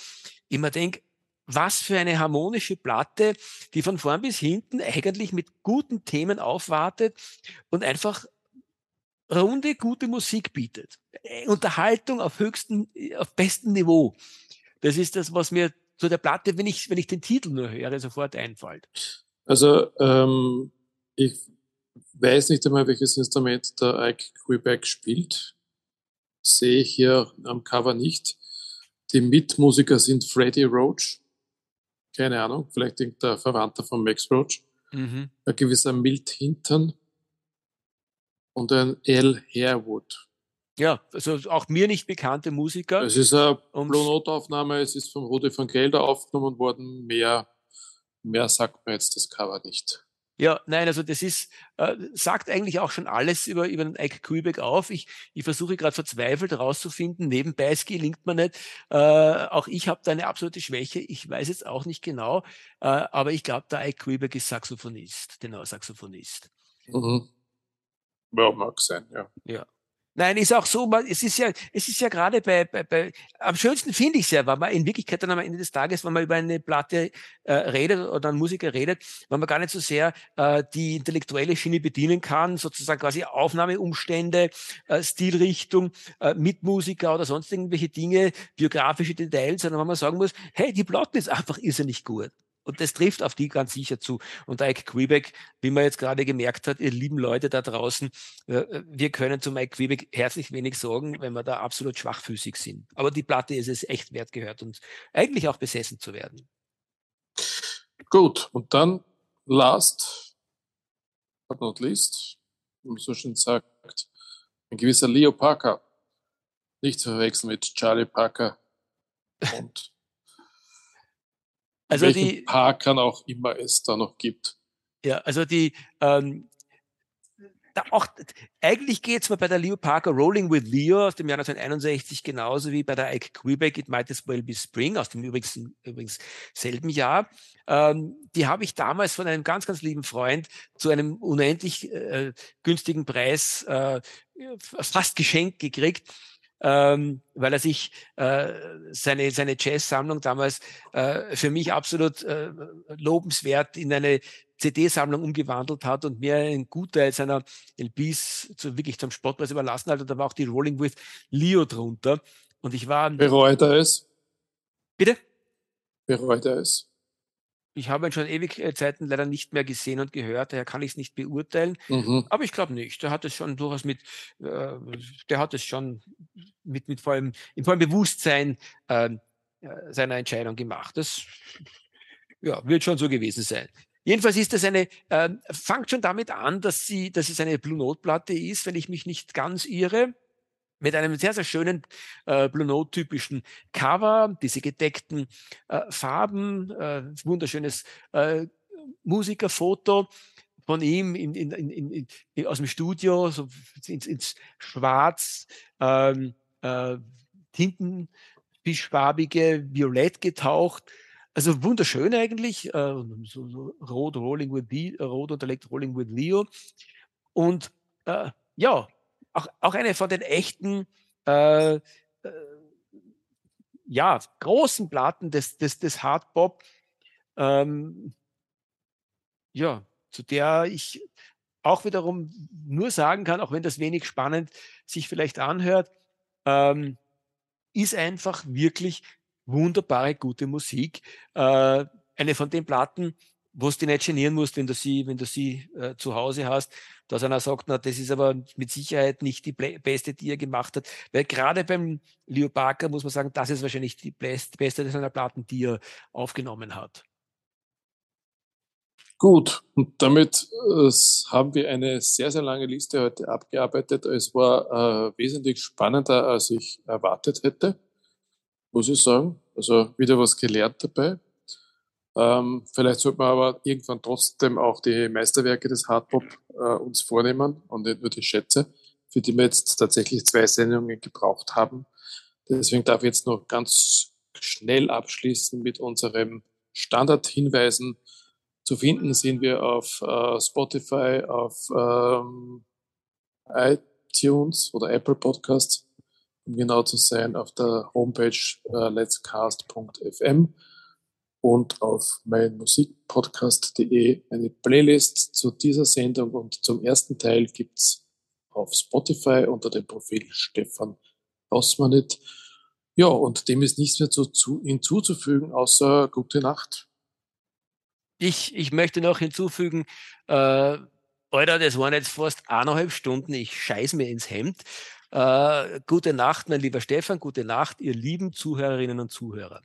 S2: immer denke, was für eine harmonische Platte, die von vorn bis hinten eigentlich mit guten Themen aufwartet und einfach runde, gute Musik bietet. Äh, Unterhaltung auf höchstem, auf bestem Niveau. Das ist das, was mir zu der Platte, wenn ich, wenn ich den Titel nur höre, sofort einfällt.
S3: Also, ähm, ich weiß nicht einmal, welches Instrument der Ike Quebec spielt. Sehe ich hier am Cover nicht. Die Mitmusiker sind Freddie Roach, keine Ahnung, vielleicht irgendein Verwandter von Max Roach, mhm. ein gewisser Milt Hinton und ein L. Harewood.
S2: Ja, also auch mir nicht bekannte Musiker.
S3: Es ist eine Blue Note-Aufnahme, es ist von Rudi von Gelder aufgenommen worden. Mehr, mehr sagt mir jetzt das Cover nicht.
S2: Ja, nein, also das ist, äh, sagt eigentlich auch schon alles über, über den Ike Kühlbeck auf. Ich, ich versuche gerade verzweifelt herauszufinden, nebenbei, es gelingt mir nicht. Äh, auch ich habe da eine absolute Schwäche. Ich weiß jetzt auch nicht genau, äh, aber ich glaube, der Ike Kühlbeck ist Saxophonist, genau, Saxophonist.
S3: Mhm. Ja, mag sein, ja.
S2: Ja. Nein, ist auch so, man, es ist ja, es ist ja gerade bei, bei, bei am schönsten finde ich es ja, weil man in Wirklichkeit dann am Ende des Tages, wenn man über eine Platte äh, redet oder einen Musiker redet, wenn man gar nicht so sehr äh, die intellektuelle Schiene bedienen kann, sozusagen quasi Aufnahmeumstände, äh, Stilrichtung, äh, Mitmusiker oder sonst irgendwelche Dinge, biografische Details, sondern wenn man sagen muss, hey, die Platte ist einfach irrsinnig gut. Und das trifft auf die ganz sicher zu. Und Ike Quebec, wie man jetzt gerade gemerkt hat, ihr lieben Leute da draußen, äh, wir können zu Mike Quebec herzlich wenig sagen, wenn wir da absolut schwachfüßig sind. Aber die Platte ist es echt wert gehört und eigentlich auch besessen zu werden.
S3: Gut, und dann last but not least, wie man so schön sagt, ein gewisser Leo Parker. Nicht zu verwechseln mit Charlie Parker und also welchen die Parkern auch immer es da noch gibt.
S2: Ja, also die ähm, da auch, eigentlich geht es mir bei der Leo Parker Rolling with Leo aus dem Jahr 1961 genauso wie bei der Ike Quebec It Might As Well Be Spring aus dem übrigens, übrigens selben Jahr. Ähm, die habe ich damals von einem ganz, ganz lieben Freund zu einem unendlich äh, günstigen Preis äh, fast geschenkt gekriegt ähm, weil er sich äh, seine, seine Jazz-Sammlung damals äh, für mich absolut äh, lobenswert in eine CD-Sammlung umgewandelt hat und mir einen Gutteil seiner LPs zu, wirklich zum Sportpreis überlassen hat. Und da war auch die Rolling with Leo drunter. Und ich war.
S3: Bereut er es?
S2: Bitte?
S3: Bereut er es?
S2: Ich habe ihn schon ewig äh, Zeiten leider nicht mehr gesehen und gehört, daher kann ich es nicht beurteilen. Mhm. Aber ich glaube nicht. Der hat es schon durchaus mit, äh, der hat es schon mit, mit vollem, in vollem Bewusstsein ähm, äh, seiner Entscheidung gemacht. Das ja, wird schon so gewesen sein. Jedenfalls ist das eine, äh, fangt schon damit an, dass sie, dass es eine Blue Note Platte ist, wenn ich mich nicht ganz irre mit einem sehr, sehr schönen äh, Blue Note-typischen Cover, diese gedeckten äh, Farben, äh, wunderschönes äh, Musikerfoto von ihm in, in, in, in, aus dem Studio, so ins, ins Schwarz, ähm, äh, Tintenfischfarbige, Violett getaucht. Also wunderschön eigentlich, äh, so, so rot, Rolling with Be, rot unterlegt Rolling with Leo. Und äh, ja, auch, auch eine von den echten, äh, äh, ja, großen Platten des, des, des Hardpop, ähm, ja, zu der ich auch wiederum nur sagen kann, auch wenn das wenig spannend sich vielleicht anhört, ähm, ist einfach wirklich wunderbare, gute Musik. Äh, eine von den Platten, wo du nicht genieren musst, wenn du sie, wenn du sie äh, zu Hause hast, dass einer sagt, na, das ist aber mit Sicherheit nicht die beste, die er gemacht hat. Weil gerade beim Leo Parker muss man sagen, das ist wahrscheinlich die beste seiner Platten, die er aufgenommen hat.
S3: Gut, und damit äh, haben wir eine sehr, sehr lange Liste heute abgearbeitet. Es war äh, wesentlich spannender, als ich erwartet hätte, muss ich sagen. Also wieder was gelernt dabei. Ähm, vielleicht sollte man aber irgendwann trotzdem auch die Meisterwerke des Hardpop äh, uns vornehmen und nicht nur die Schätze, für die wir jetzt tatsächlich zwei Sendungen gebraucht haben. Deswegen darf ich jetzt noch ganz schnell abschließen mit unserem Standardhinweisen. Zu finden sind wir auf äh, Spotify, auf ähm, iTunes oder Apple Podcasts, um genau zu sein, auf der Homepage äh, letscast.fm und auf meinmusikpodcast.de eine Playlist zu dieser Sendung und zum ersten Teil gibt's auf Spotify unter dem Profil Stefan Rossmanit. Ja, und dem ist nichts mehr zu, zu, hinzuzufügen, außer gute Nacht.
S2: Ich, ich möchte noch hinzufügen, äh, Alter, das waren jetzt fast eineinhalb Stunden, ich scheiß mir ins Hemd. Äh, gute Nacht, mein lieber Stefan, gute Nacht, ihr lieben Zuhörerinnen und Zuhörer.